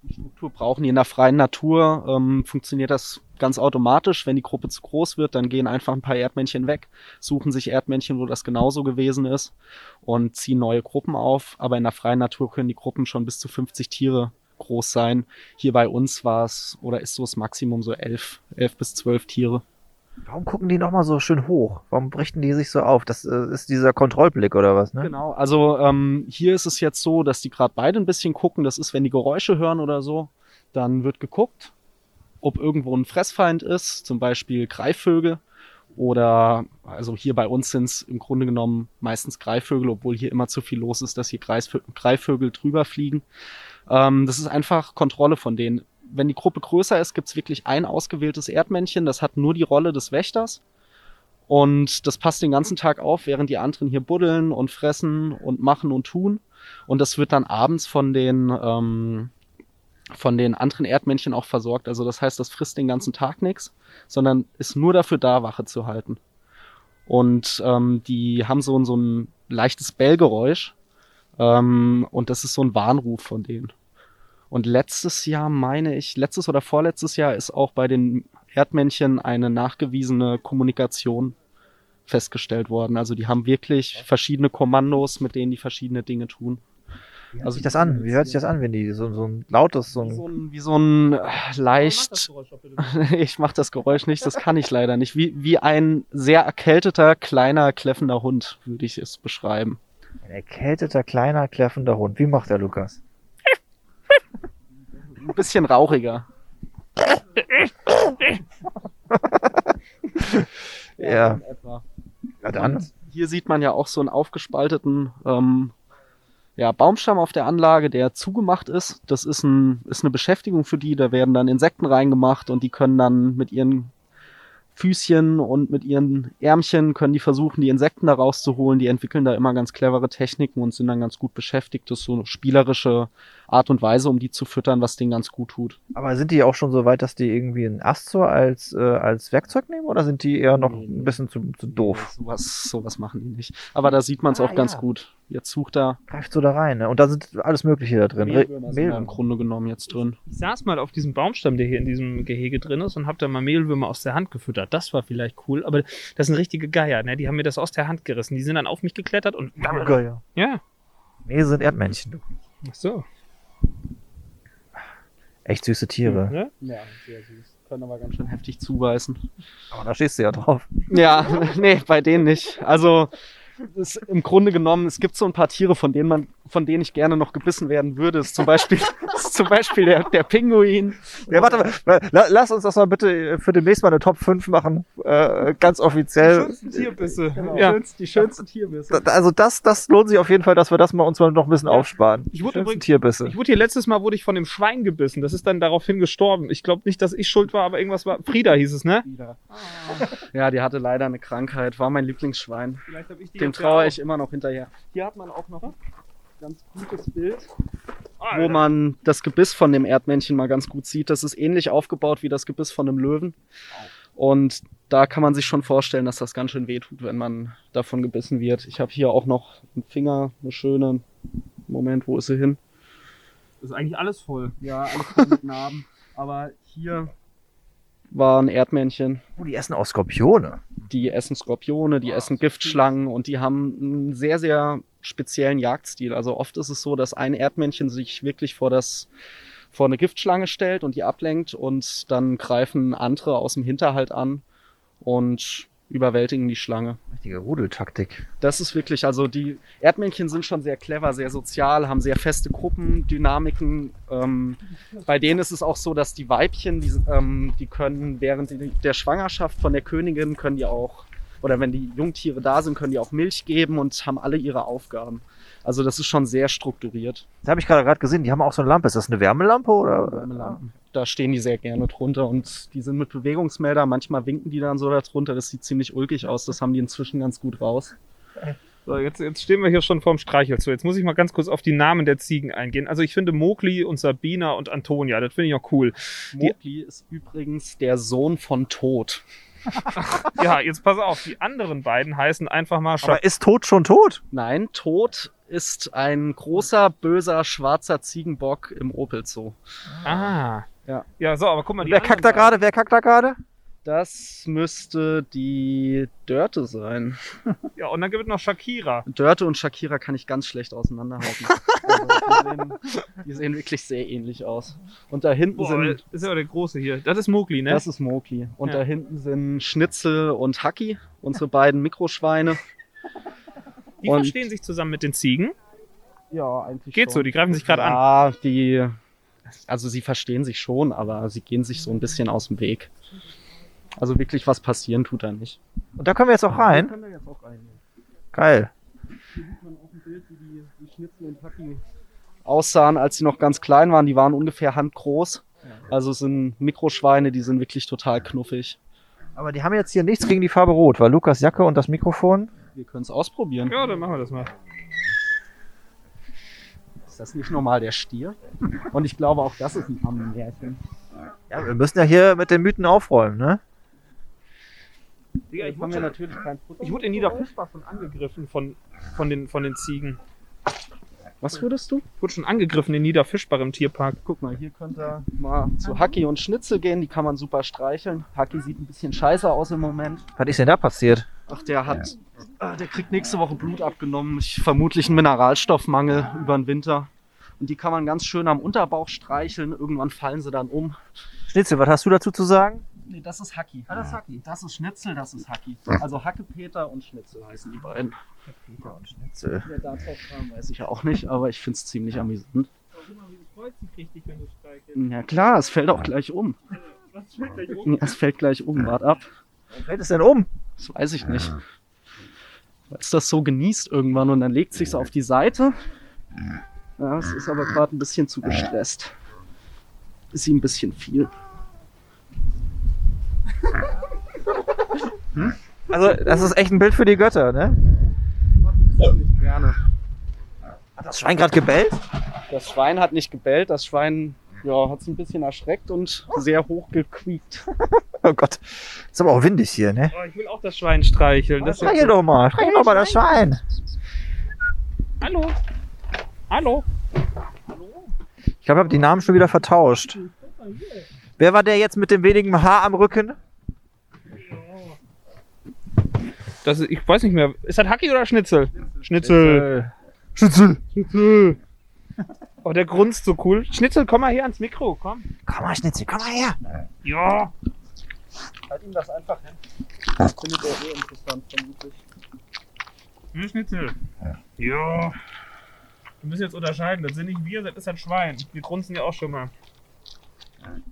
Die Struktur brauchen die in der freien Natur, ähm, funktioniert das ganz automatisch. Wenn die Gruppe zu groß wird, dann gehen einfach ein paar Erdmännchen weg, suchen sich Erdmännchen, wo das genauso gewesen ist und ziehen neue Gruppen auf. Aber in der freien Natur können die Gruppen schon bis zu 50 Tiere groß sein. Hier bei uns war es oder ist so das Maximum so elf, elf bis zwölf Tiere. Warum gucken die nochmal so schön hoch? Warum richten die sich so auf? Das äh, ist dieser Kontrollblick oder was, ne? Genau, also ähm, hier ist es jetzt so, dass die gerade beide ein bisschen gucken. Das ist, wenn die Geräusche hören oder so, dann wird geguckt, ob irgendwo ein Fressfeind ist, zum Beispiel Greifvögel. Oder, also hier bei uns sind es im Grunde genommen meistens Greifvögel, obwohl hier immer zu viel los ist, dass hier Greifvö- Greifvögel drüber fliegen. Ähm, das ist einfach Kontrolle von denen. Wenn die Gruppe größer ist, gibt's wirklich ein ausgewähltes Erdmännchen, das hat nur die Rolle des Wächters. Und das passt den ganzen Tag auf, während die anderen hier buddeln und fressen und machen und tun. Und das wird dann abends von den, ähm, von den anderen Erdmännchen auch versorgt. Also das heißt, das frisst den ganzen Tag nichts, sondern ist nur dafür da, Wache zu halten. Und ähm, die haben so, ein- so ein leichtes Bellgeräusch. Ähm, und das ist so ein Warnruf von denen. Und letztes Jahr meine ich, letztes oder vorletztes Jahr ist auch bei den Erdmännchen eine nachgewiesene Kommunikation festgestellt worden. Also die haben wirklich verschiedene Kommandos, mit denen die verschiedene Dinge tun. Wie hört sich das an? Wie hört sich das an, wenn die so, so ein lautes, so Wie so ein. ein, wie so ein äh, Mach das leicht bitte. ich mache das Geräusch nicht, das kann ich leider nicht. Wie, wie ein sehr erkälteter, kleiner, kläffender Hund, würde ich es beschreiben. Ein erkälteter, kleiner, kläffender Hund. Wie macht der Lukas? Ein bisschen rauchiger. Ja. Ja, dann. Hier sieht man ja auch so einen aufgespalteten ähm, ja, Baumstamm auf der Anlage, der zugemacht ist. Das ist, ein, ist eine Beschäftigung für die. Da werden dann Insekten reingemacht und die können dann mit ihren Füßchen und mit ihren Ärmchen können die versuchen, die Insekten da rauszuholen. Die entwickeln da immer ganz clevere Techniken und sind dann ganz gut beschäftigt. Das ist so spielerische Art und Weise, um die zu füttern, was denen ganz gut tut. Aber sind die auch schon so weit, dass die irgendwie einen Astor als, äh, als Werkzeug nehmen oder sind die eher noch Nee, ein nee. bisschen zu, zu doof? Sowas, sowas machen die nicht. Aber da sieht man es Ah, auch ganz ja. gut. Jetzt sucht er Greift so da rein, ne? Und da sind alles Mögliche da drin. Mehlwürmer sind im Grunde genommen jetzt drin. Ich saß mal auf diesem Baumstamm, der hier in diesem Gehege drin ist, und hab da mal Mehlwürmer aus der Hand gefüttert. Das war vielleicht cool, aber das sind richtige Geier, ne? Die haben mir das aus der Hand gerissen. Die sind dann auf mich geklettert und. Geil, ja. Ja. Nee, sind Erdmännchen. du. Ach so. Echt süße Tiere. Ne? Ja, sehr süß. Können aber ganz schön heftig zubeißen. Aber da stehst du ja drauf. Ja, nee, bei denen nicht. Also es, im Grunde genommen, es gibt so ein paar Tiere, von denen man, von denen ich gerne noch gebissen werden würde. Ist zum Beispiel, ist zum Beispiel der, der Pinguin. Ja, warte mal. La- Lass uns das mal bitte für demnächst mal eine Top 5 machen. Äh, ganz offiziell. Tierbisse. Genau, Ja. die schönsten Tierbisse. Also das, das lohnt sich auf jeden Fall, dass wir das mal uns mal noch ein bisschen aufsparen. Ich wurde Schönsten übrigens- Tierbisse. Ich wurde hier letztes Mal wurde ich von dem Schwein gebissen. Das ist dann daraufhin gestorben. Ich glaube nicht, dass ich schuld war, aber irgendwas war. Frieda hieß es, ne? Ja, die hatte leider eine Krankheit, war mein Lieblingsschwein. Vielleicht habe ich die Dem jetzt ja traue auch. ich immer noch hinterher. Hier hat man auch noch ein ganz gutes Bild. Ah, wo man das Gebiss von dem Erdmännchen mal ganz gut sieht. Das ist ähnlich aufgebaut wie das Gebiss von einem Löwen. Und da kann man sich schon vorstellen, dass das ganz schön wehtut, wenn man davon gebissen wird. Ich habe hier auch noch einen Finger, eine schöne. Moment, wo ist sie hin? ist eigentlich alles voll. Ja, alles voll mit Narben. Aber hier war ein Erdmännchen. Oh, die essen auch Skorpione. Die essen Skorpione, die essen Giftschlangen und die haben einen sehr, sehr speziellen Jagdstil. Also oft ist es so, dass ein Erdmännchen sich wirklich vor das vor eine Giftschlange stellt und die ablenkt und dann greifen andere aus dem Hinterhalt an und überwältigen die Schlange. Richtige Rudeltaktik. Das ist wirklich, also die Erdmännchen sind schon sehr clever, sehr sozial, haben sehr feste Gruppendynamiken. Ähm, bei denen ist es auch so, dass die Weibchen, die, ähm, die können während der Schwangerschaft von der Königin, können die auch, oder wenn die Jungtiere da sind, können die auch Milch geben und haben alle ihre Aufgaben. Also das ist schon sehr strukturiert. Das habe ich gerade gerade gesehen. Die haben auch so eine Lampe. Ist das eine Wärmelampe oder? Wärmelampen. Da stehen die sehr gerne drunter und die sind mit Bewegungsmelder. Manchmal winken die dann so da drunter. Das sieht ziemlich ulkig aus. Das haben die inzwischen ganz gut raus. So, jetzt, jetzt stehen wir hier schon vorm Streichelzoo. Jetzt muss ich mal ganz kurz auf die Namen der Ziegen eingehen. Also ich finde Mowgli und Sabina und Antonia, das finde ich auch cool. Mowgli ist übrigens der Sohn von Tod. Ja, jetzt pass auf, die anderen beiden heißen einfach mal Scha Aber ist tot schon tot? Nein, Tod ist ein großer, böser, schwarzer Ziegenbock im Opel Zoo. Ah. Ja. Ja, so, aber guck mal, die Wer kackt da gerade? Wer kackt da gerade? Das müsste die Dörte sein. Ja, und dann gibt es noch Shakira. Dörte und Shakira kann ich ganz schlecht auseinanderhalten. also, die, sehen, die sehen wirklich sehr ähnlich aus. Und da hinten Boah, sind das ist ja der große hier. Das ist Mowgli, ne? Das ist Mowgli. Und Ja. da hinten sind Schnitzel und Haki, unsere beiden Mikroschweine. Die und- verstehen sich zusammen mit den Ziegen. Ja, eigentlich Geht so, die greifen sich gerade an. Ja, die, also sie verstehen sich schon, aber sie gehen sich so ein bisschen aus dem Weg. Also wirklich was passieren tut da nicht. Und da können wir jetzt auch rein. Können wir jetzt auch rein. Geil. Hier sieht man auf dem Bild, wie die, die Schnitzel und Haki aussahen, als sie noch ganz klein waren. Die waren ungefähr handgroß. Also es sind Mikroschweine, die sind wirklich total knuffig. Aber die haben jetzt hier nichts gegen die Farbe Rot, weil Lukas Jacke und das Mikrofon. Wir können es ausprobieren. Ja, dann machen wir das mal. Ist das nicht normal der Stier? Und ich glaube auch das ist ein Ammenmärchen. Ja, wir müssen ja hier mit den Mythen aufräumen, ne? Digga, ich wurde, natürlich kein ich wurde in Niederfischbach schon angegriffen von, von, den, von den Ziegen. Was würdest du? Ich wurde schon angegriffen in Niederfischbach im Tierpark. Guck mal, hier könnt ihr mal zu Hacki und Schnitzel gehen, die kann man super streicheln. Hacki sieht ein bisschen scheiße aus im Moment. Was ist denn da passiert? Ach, der hat, ah, der kriegt nächste Woche Blut abgenommen. Ich vermutlich einen Mineralstoffmangel über den Winter. Und die kann man ganz schön am Unterbauch streicheln. Irgendwann fallen sie dann um. Schnitzel, was hast du dazu zu sagen? Nee, das ist Hacki. Ah, das ist Hacki. Das ist Schnitzel, das ist Hacki. Also Hacke Peter und Schnitzel heißen die beiden. Peter und Schnitzel. Wer da drauf kam, weiß ich ja auch nicht, aber ich finde es ziemlich amüsant. Ja klar, es fällt auch gleich um. Ja, es fällt gleich um, wart ab. Warum fällt es denn um? Das weiß ich nicht. Weil es das so genießt irgendwann und dann legt sich auf die Seite. Ja, es ist aber gerade ein bisschen zu gestresst. Ist ihm ein bisschen viel. Also, das ist echt ein Bild für die Götter, ne? Gerne. Hat das Schwein gerade gebellt? Das Schwein hat nicht gebellt, das Schwein ja, hat es ein bisschen erschreckt und sehr hoch gequiekt. Oh Gott. Ist aber auch windig hier, ne? Oh, ich will auch das Schwein streicheln. Das Streichel doch mal. Streichel doch mal das Schwein. Hallo. Hallo. Ich glaube, ich habe die Namen schon wieder vertauscht. Wer war der jetzt mit dem wenigen Haar am Rücken? Das ich weiß nicht mehr. Ist das Hacki oder Schnitzel? Schnitzel. Schnitzel. Schnitzel. Oh, der grunzt so cool. Schnitzel, komm mal hier ans Mikro, komm. Komm mal, Schnitzel, komm mal her. Ja. Halt ihm das einfach hin. Das findet er eh interessant, vermutlich. Hm, Schnitzel. Ja. Wir müssen jetzt unterscheiden. Das sind nicht wir, das ist ein Schwein. Wir grunzen ja auch schon mal.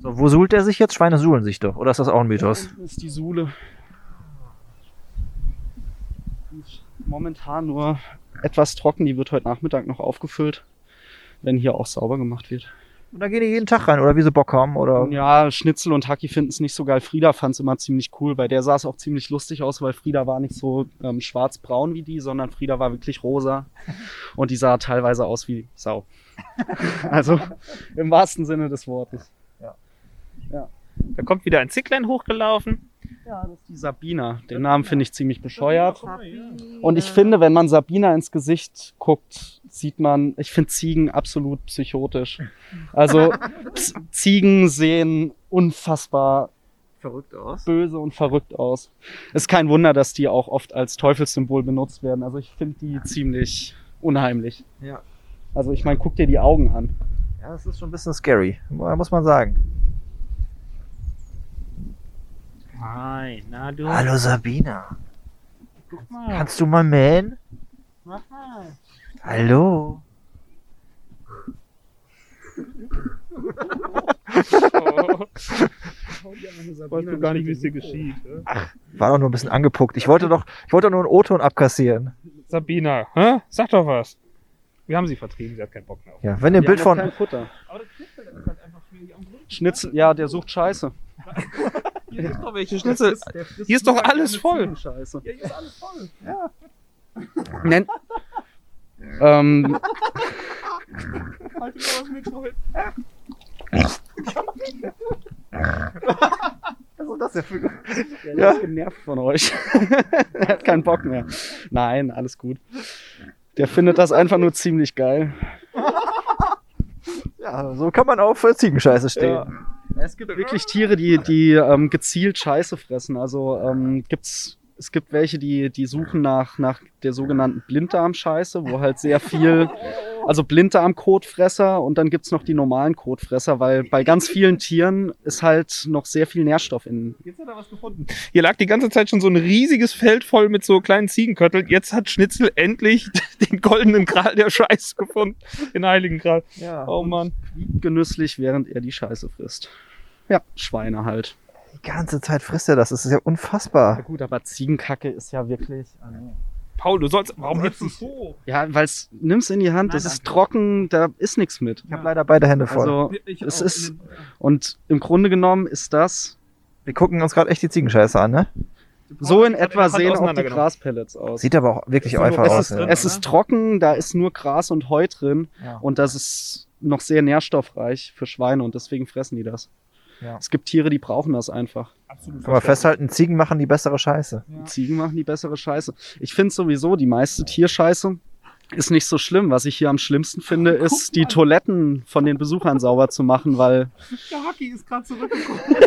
So, wo suhlt er sich jetzt? Schweine suhlen sich doch. Oder ist das auch ein Mythos? Unten ist die Suhle. Die ist Momentan nur etwas trocken, die wird heute Nachmittag noch aufgefüllt, wenn hier auch sauber gemacht wird. Und dann gehen die jeden Tag rein, oder wie sie Bock haben, oder? Ja, Schnitzel und Hacki finden es nicht so geil. Frieda fand es immer ziemlich cool. Bei der sah es auch ziemlich lustig aus, weil Frieda war nicht so ähm, schwarz-braun wie die, sondern Frieda war wirklich rosa. Und die sah teilweise aus wie Sau. also im wahrsten Sinne des Wortes. Da kommt wieder ein Zicklein hochgelaufen. Ja, das ist die Sabina. Den Namen finde ich ziemlich bescheuert. Und ich finde, wenn man Sabina ins Gesicht guckt, sieht man, ich finde Ziegen absolut psychotisch. Also Ziegen sehen unfassbar Verrückt aus. böse und verrückt aus. Ist kein Wunder, dass die auch oft als Teufelssymbol benutzt werden. Also ich finde die ziemlich unheimlich. Ja. Also ich meine, guck dir die Augen an. Ja, das ist schon ein bisschen scary, muss man sagen. Hi, na du. Hallo Sabina. Guck mal. Kannst du mal mähen? Mach mal. Hallo. Weißt du gar nicht, wie es dir geschieht. äh? War doch nur ein bisschen angepuckt. Ich wollte doch, ich wollte doch nur einen O-Ton abkassieren. Sabina, hä? Sag doch was. Wir haben sie vertrieben, sie hat keinen Bock mehr auf. Ja, wenn ihr ein Bild von, Futter. Aber das halt. Schnitzel, ja, der sucht Scheiße. Hier ist doch welche Schnitzel. Hier ist doch alles voll. Scheiße. Ja, hier ist alles voll. Nennt. Ähm, Halt mal das Mikro hin. Was ist das denn für der Ja. ist genervt von euch. er hat keinen Bock mehr. Nein, alles gut. Der findet das einfach nur ziemlich geil. Ja, so kann man auch für Ziegenscheiße stehen. Ja. Es gibt wirklich Tiere, die, die ähm, gezielt Scheiße fressen. Also ähm, gibt's, es gibt welche, die, die suchen nach, nach der sogenannten Blinddarmscheiße, wo halt sehr viel, also Blinddarm-Kotfresser und dann gibt's noch die normalen Kotfresser, weil bei ganz vielen Tieren ist halt noch sehr viel Nährstoff in. Jetzt hat er was gefunden. Hier lag die ganze Zeit schon so ein riesiges Feld voll mit so kleinen Ziegenkötteln. Jetzt hat Schnitzel endlich den goldenen Gral der Scheiß gefunden. Den heiligen Gral. Ja. Oh Mann. genüsslich, während er die Scheiße frisst. Ja, Schweine halt. Die ganze Zeit frisst er das. Das ist ja Ja unfassbar. gut, aber Ziegenkacke ist ja wirklich. also- Paul, du sollst. Warum hältst du es hoch? Ja, weil's nimm's in die Hand, das ist trocken, da ist nichts mit. Ich habe leider beide Hände voll. Also Ich es ist und im Grunde genommen ist das Wir gucken uns gerade echt die Ziegenscheiße an, ne? so in etwa sehen auch die. Graspellets aus. Sieht aber auch wirklich einfach aus. es ist drin. Es ist trocken, da ist nur Gras und Heu drin Ja. und das ist noch sehr nährstoffreich für Schweine und deswegen fressen die das. Ja. Es gibt Tiere, die brauchen das einfach. Absolut Kann man festhalten, Ziegen machen die bessere Scheiße. Ja. Ziegen machen die bessere Scheiße. Ich finde sowieso die meiste Tierscheiße Ist nicht so schlimm. Was ich hier am schlimmsten finde, ist die Toiletten von den Besuchern sauber zu machen, weil Der Haki ist gerade zurückgekommen.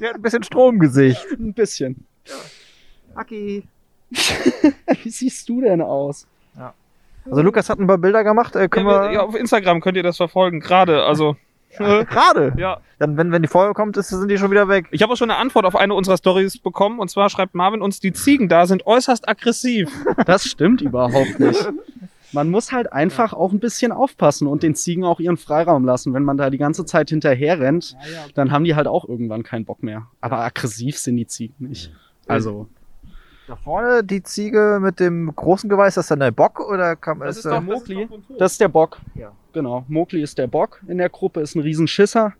Der hat ein bisschen Strom im Gesicht. ein bisschen. Haki. Wie siehst du denn aus? Also Lukas hat ein paar Bilder gemacht. Äh, können Ja, wir ja, auf Instagram könnt ihr das verfolgen, gerade. Also, äh, gerade. ja. Dann, wenn, wenn die Folge kommt, ist, sind die schon wieder weg. Ich habe auch schon eine Antwort auf eine unserer Stories bekommen. Und zwar schreibt Marvin uns, die Ziegen da sind äußerst aggressiv. Das stimmt überhaupt nicht. Man muss halt einfach auch ein bisschen aufpassen und den Ziegen auch ihren Freiraum lassen. Wenn man da die ganze Zeit hinterher rennt, dann haben die halt auch irgendwann keinen Bock mehr. Aber aggressiv sind die Ziegen nicht. Also, Da vorne die Ziege mit dem großen Geweih, ist das dann der Bock oder kann Das ist, ist doch äh, Mowgli. das ist der Bock. Ja. Genau. Mowgli ist der Bock in der Gruppe, ist ein Riesenschisser.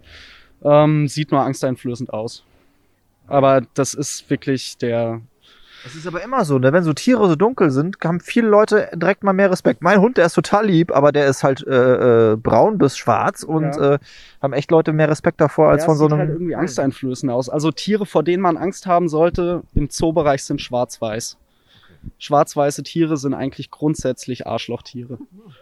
Ähm, sieht nur angsteinflößend aus. Aber das ist wirklich der. Das ist aber immer so, ne? Wenn so Tiere so dunkel sind, haben viele Leute direkt mal mehr Respekt. Mein Hund, der ist total lieb, aber der ist halt äh, äh, braun bis schwarz und Ja. äh, haben echt Leute mehr Respekt davor als Ja, von so sieht einem. halt irgendwie angsteinflößend aus. Also Tiere, vor denen man Angst haben sollte, im Zoobereich sind schwarz-weiß. Schwarz-weiße Tiere sind eigentlich grundsätzlich Arschlochtiere.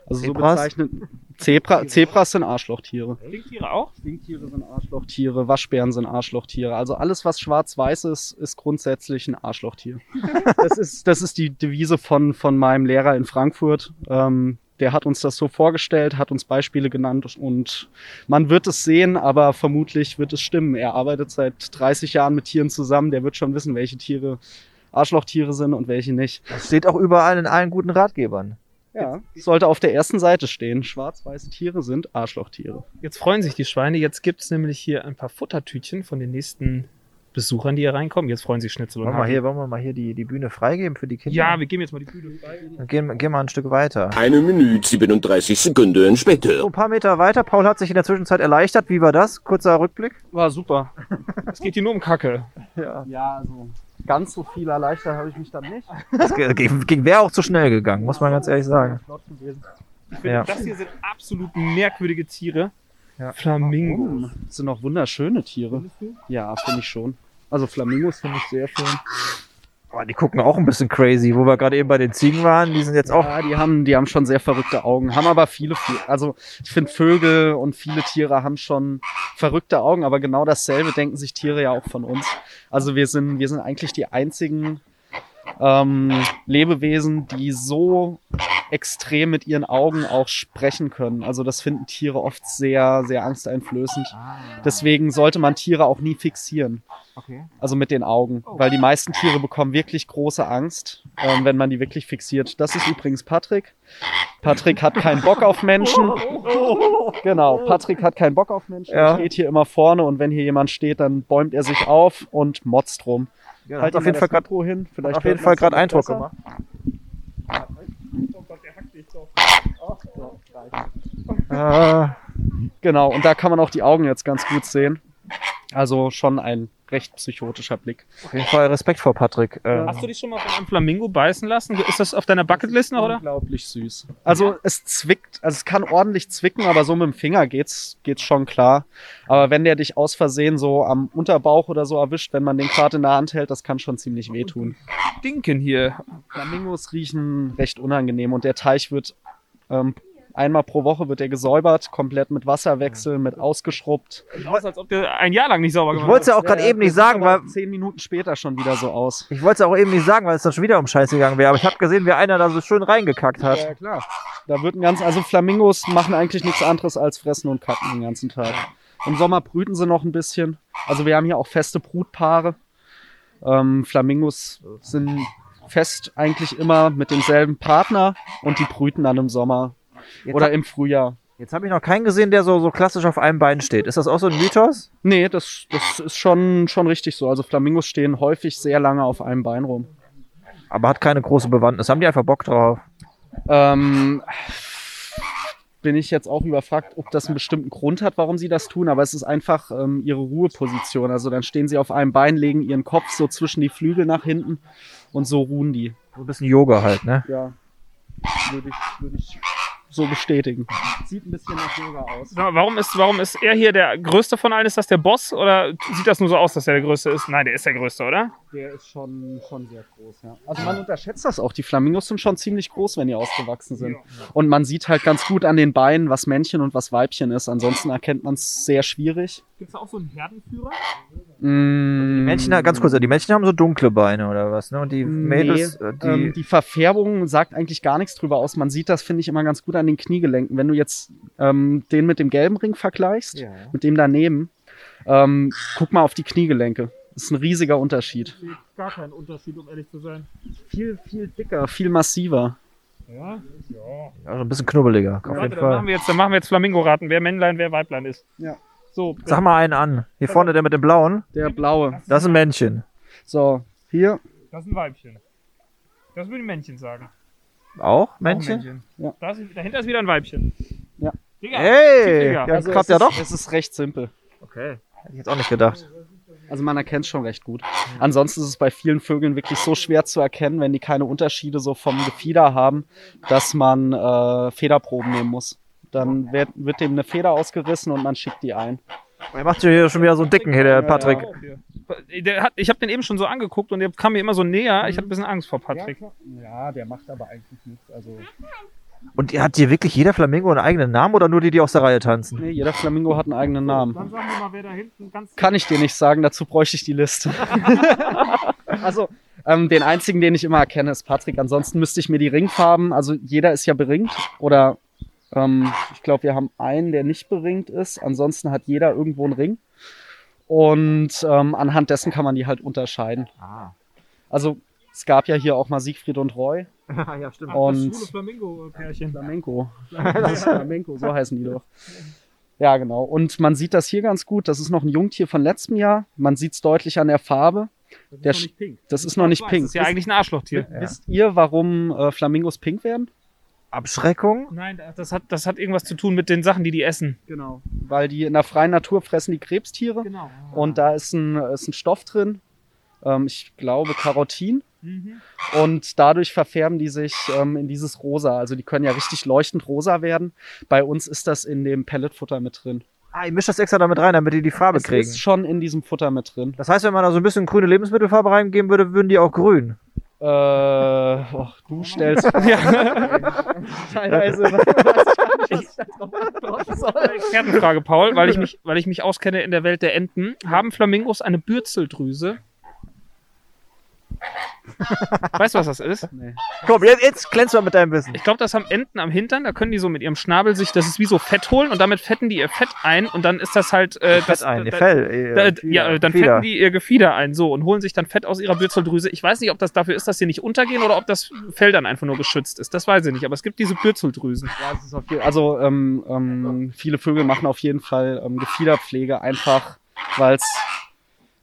Also so Zebras? bezeichnet Zebra, Zebras sind Arschlochtiere. Stinktiere auch? Stinktiere sind Arschlochtiere, Waschbären sind Arschlochtiere. Also alles, was schwarz-weiß ist, ist grundsätzlich ein Arschlochtier. das, ist, das ist die Devise von, von meinem Lehrer in Frankfurt. Ähm, der hat uns das so vorgestellt, hat uns Beispiele genannt und man wird es sehen, aber vermutlich wird es stimmen. Er arbeitet seit 30 Jahren mit Tieren zusammen, der wird schon wissen, welche Tiere Arschlochtiere sind und welche nicht. Das steht auch überall in allen guten Ratgebern. Ja, sollte auf der ersten Seite stehen. Schwarz-weiße Tiere sind Arschlochtiere. Jetzt freuen sich die Schweine. Jetzt gibt's nämlich hier ein paar Futtertütchen von den nächsten Besuchern, die hier reinkommen. Jetzt freuen sich Schnitzel und Wollen wir hier, wollen wir mal hier die, die Bühne freigeben für die Kinder? Ja, wir geben jetzt mal die Bühne frei. Dann gehen, gehen wir ein Stück weiter. Eine Minute 37 Sekunden So, später. ein paar Meter weiter. Paul hat sich in der Zwischenzeit erleichtert. Wie war das? Kurzer Rückblick. War super. Es geht hier nur um Kacke. Ja. Ja, also ganz so viel erleichtert habe ich mich dann nicht. Das wäre auch zu schnell gegangen, muss man ganz ehrlich sagen. Ich finde, Ja. das hier sind absolut merkwürdige Tiere. Ja. Flamingos. Das sind auch wunderschöne Tiere. Ja, finde ich schon. Also Flamingos finde ich sehr schön. Boah, die gucken auch ein bisschen crazy, wo wir gerade eben bei den Ziegen waren. Die sind jetzt auch. Ja, die haben, die haben schon sehr verrückte Augen, haben aber viele, also ich finde Vögel und viele Tiere haben schon verrückte Augen, aber genau dasselbe denken sich Tiere ja auch von uns. Also wir sind, wir sind eigentlich die einzigen ähm, Lebewesen, die so extrem mit ihren Augen auch sprechen können. Also das finden Tiere oft sehr, sehr angsteinflößend. Deswegen sollte man Tiere auch nie fixieren. Okay. Also mit den Augen. Weil die meisten Tiere bekommen wirklich große Angst, ähm, wenn man die wirklich fixiert. Das ist übrigens Patrick. Patrick hat keinen Bock auf Menschen. Genau, Patrick hat keinen Bock auf Menschen. Ja. Er steht hier immer vorne und wenn hier jemand steht, dann bäumt er sich auf und motzt rum. Ja, Halt auf jeden Fall gerade hin. Vielleicht auf jeden Fall gerade Eindruck besser. gemacht. Äh, Genau, und da kann man auch die Augen jetzt ganz gut sehen. Also schon ein recht psychotischer Blick. auf jeden Fall Respekt vor Patrick. Äh, Hast du dich schon mal von einem Flamingo beißen lassen? Ist das auf deiner Bucketlist noch, oder? Unglaublich süß. Also es zwickt, also es kann ordentlich zwicken, aber so mit dem Finger geht's, geht's schon klar. Aber wenn der dich aus Versehen so am Unterbauch oder so erwischt, wenn man den gerade in der Hand hält, das kann schon ziemlich wehtun. Dinken hier. Flamingos riechen recht unangenehm und der Teich wird ähm, einmal pro Woche wird er gesäubert, komplett mit Wasserwechsel, mit ausgeschrubbt. Sieht aus, als ob der ein Jahr lang nicht sauber ich gemacht wollte es ja auch gerade Ja, eben nicht sagen, weil zehn Minuten später schon wieder so aus. ich wollte es auch eben nicht sagen, weil es dann schon wieder um Scheiße gegangen wäre. Aber ich habe gesehen, wie einer da so schön reingekackt hat. Ja, klar. Da wird ein ganz, also Flamingos machen eigentlich nichts anderes als fressen und kacken den ganzen Tag. Im Sommer brüten sie noch ein bisschen. Also wir haben hier auch feste Brutpaare. Ähm, Flamingos sind fest eigentlich immer mit demselben Partner und die brüten dann im Sommer Jetzt, oder hab- im Frühjahr. jetzt habe ich noch keinen gesehen, der so, so klassisch auf einem Bein steht. Ist das auch so ein Mythos? Nee, das, das ist schon, schon richtig so. Also Flamingos stehen häufig sehr lange auf einem Bein rum. Aber hat keine große Bewandtnis. Haben die einfach Bock drauf? Ähm, bin ich jetzt auch überfragt, ob das einen bestimmten Grund hat, warum sie das tun, aber es ist einfach ähm, ihre Ruheposition. Also dann stehen sie auf einem Bein, legen ihren Kopf so zwischen die Flügel nach hinten und so ruhen die. So ein bisschen Yoga halt, ne? Ja, würde ich, würde ich so bestätigen. Sieht ein bisschen nach Yoga aus. Warum ist, warum ist er hier der größte von allen? Ist das der Boss oder sieht das nur so aus, dass er der größte ist? Nein, der ist der größte, oder? Der ist schon, schon sehr groß, ja. Also man unterschätzt das auch. Die Flamingos sind schon ziemlich groß, wenn die ausgewachsen sind. Und man sieht halt ganz gut an den Beinen, was Männchen und was Weibchen ist. Ansonsten erkennt man es sehr schwierig. Gibt es auch so einen Herdenführer? Mm, Die Männchen, ganz kurz, die Männchen haben so dunkle Beine oder was, ne? Und die Mädels, äh, die, ähm, die Verfärbung sagt eigentlich gar nichts drüber aus. Man sieht das, finde ich, immer ganz gut an den Kniegelenken. Wenn du jetzt ähm, den mit dem gelben Ring vergleichst, Ja. mit dem daneben, ähm, guck mal auf die Kniegelenke. Das ist ein riesiger Unterschied. Gar keinen Unterschied, um ehrlich zu sein. Viel, viel dicker, viel massiver. Ja? Ja. ja, so ein bisschen knubbeliger, auf Leute, jeden dann machen Fall. wir jetzt, dann machen wir jetzt Flamingo-Raten, wer Männlein, wer Weiblein ist. Ja. So, Sag mal einen an. Hier vorne der mit dem blauen, Der blaue. das ist ein Männchen. So, hier. das ist ein Weibchen. Das würde ich Männchen sagen. Auch Auch ein Männchen? Männchen. Ja. Da ist, dahinter ist wieder ein Weibchen. Ja. Digga, Hey, Digga. ja, Also klappt ja ist, doch. Es ist recht simpel. Okay, hätte ich jetzt auch nicht gedacht. Also man erkennt es schon recht gut. Ansonsten ist es bei vielen Vögeln wirklich so schwer zu erkennen, wenn die keine Unterschiede so vom Gefieder haben, dass man äh, Federproben nehmen muss. Dann wird, wird dem eine Feder ausgerissen und man schickt die ein. Er macht hier schon wieder so einen dicken hier, der Patrick. Auch. Der hat, ich habe den eben schon so angeguckt und der kam mir immer so näher. Ich hatte ein bisschen Angst vor Patrick. Ja, der macht aber eigentlich nichts. Also Und hat hier wirklich jeder Flamingo einen eigenen Namen oder nur die, die aus der Reihe tanzen? nee, jeder Flamingo hat einen eigenen Namen. Dann sagen wir mal, wer da hinten ganz. Kann ich dir nicht sagen, dazu bräuchte ich die Liste. also, ähm, den einzigen, den ich immer erkenne, ist Patrick. Ansonsten müsste ich mir die Ringfarben, also jeder ist ja beringt oder ähm, ich glaube, wir haben einen, der nicht beringt ist. Ansonsten hat jeder irgendwo einen Ring. Und ähm, anhand dessen kann man die halt unterscheiden. Ah. Also, es gab ja hier auch mal Siegfried und Roy. ja, stimmt. Und Das Flamingo-Pärchen. Flamenco. Das Flamenco, so heißen die doch. Ja, genau. Und man sieht das hier ganz gut. Das ist noch ein Jungtier von letztem Jahr. Man sieht es deutlich an der Farbe. Der Das ist noch nicht pink. Das ist noch nicht Das pink. ist ja eigentlich ein Arschlochtier. Ja. Wisst ihr, warum äh, Flamingos pink werden? Abschreckung? Nein, das hat, das hat irgendwas zu tun mit den Sachen, die die essen. Genau. Weil die in der freien Natur fressen die Krebstiere. Genau. Und da ist ein, ist ein Stoff drin. Ähm, ich glaube Carotin. Mhm. Und dadurch verfärben die sich ähm, in dieses Rosa. Also die können ja richtig leuchtend rosa werden. Bei uns ist das in dem Pelletfutter mit drin. Ah, ihr mischt das extra damit rein, damit die die Farbe Es kriegen. ist schon in diesem Futter mit drin. Das heißt, wenn man da so ein bisschen grüne Lebensmittelfarbe reingeben würde, würden die auch grün. Äh, oh, du stellst. ja. Teilweise. Expertenfrage, Paul, weil ich, mich, weil ich mich auskenne in der Welt der Enten. Haben Flamingos eine Bürzeldrüse? Weißt du, was das ist? Nee. Komm, jetzt, jetzt glänzt mal mit deinem Wissen. Ich glaube, das haben Enten am Hintern. Da können die so mit ihrem Schnabel sich, das ist wie so Fett holen und damit fetten die ihr Fett ein und dann ist das halt. Äh, das, Fett ein, ihr Fell. ihr Da, Fieder, ja, dann Fieder. fetten die ihr Gefieder ein, so, und holen sich dann Fett aus ihrer Bürzeldrüse. Ich weiß nicht, ob das dafür ist, dass sie nicht untergehen oder ob das Fell dann einfach nur geschützt ist. Das weiß ich nicht, aber es gibt diese Bürzeldrüsen. Ja, es ist auf jeden, also ähm, ähm, viele Vögel machen auf jeden Fall ähm, Gefiederpflege einfach, weil es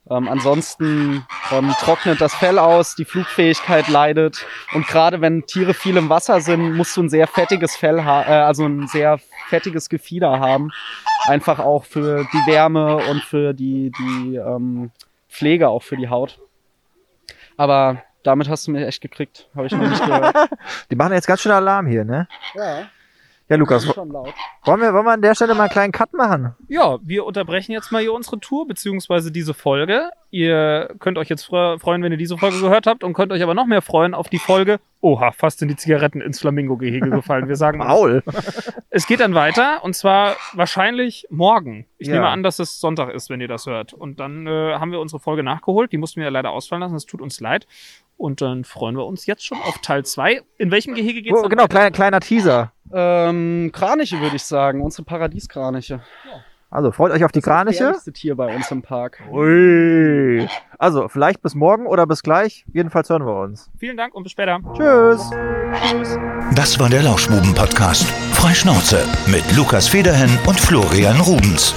ähm, ansonsten ähm, trocknet das Fell aus, die Flugfähigkeit leidet und gerade wenn Tiere viel im Wasser sind, musst du ein sehr fettiges Fell äh, also ein sehr fettiges Gefieder haben, einfach auch für die Wärme und für die die ähm, Pflege auch für die Haut. Aber damit hast du mich echt gekriegt, habe ich noch nicht gehört. Die machen jetzt ganz schön Alarm hier, ne? ja, Ja, Lukas, ist schon laut. wollen wir, wollen wir an der Stelle mal einen kleinen Cut machen? Ja, wir unterbrechen jetzt mal hier unsere Tour, beziehungsweise diese Folge. Ihr könnt euch jetzt fre- freuen, wenn ihr diese Folge gehört habt und könnt euch aber noch mehr freuen auf die Folge. Oha, fast sind die Zigaretten ins Flamingo-Gehege gefallen. Wir sagen, Maul. es geht dann weiter und zwar wahrscheinlich morgen. Ich Ja. nehme an, dass es Sonntag ist, wenn ihr das hört. Und dann äh, haben wir unsere Folge nachgeholt. Die mussten wir ja leider ausfallen lassen. Es tut uns leid. Und dann freuen wir uns jetzt schon auf Teil 2. In welchem Gehege geht's Oh, genau, kleiner, kleiner Teaser. Ähm, Kraniche würde ich sagen, unsere Paradieskraniche. Also, freut euch auf die Das Kraniche. gefährlichste Tier bei uns im Park. Ui. Also, vielleicht bis morgen oder bis gleich. Jedenfalls hören wir uns. Vielen Dank und bis später. Tschüss. Das war der Lauschbuben-Podcast. Freischnauze mit Lukas Federhen und Florian Rubens.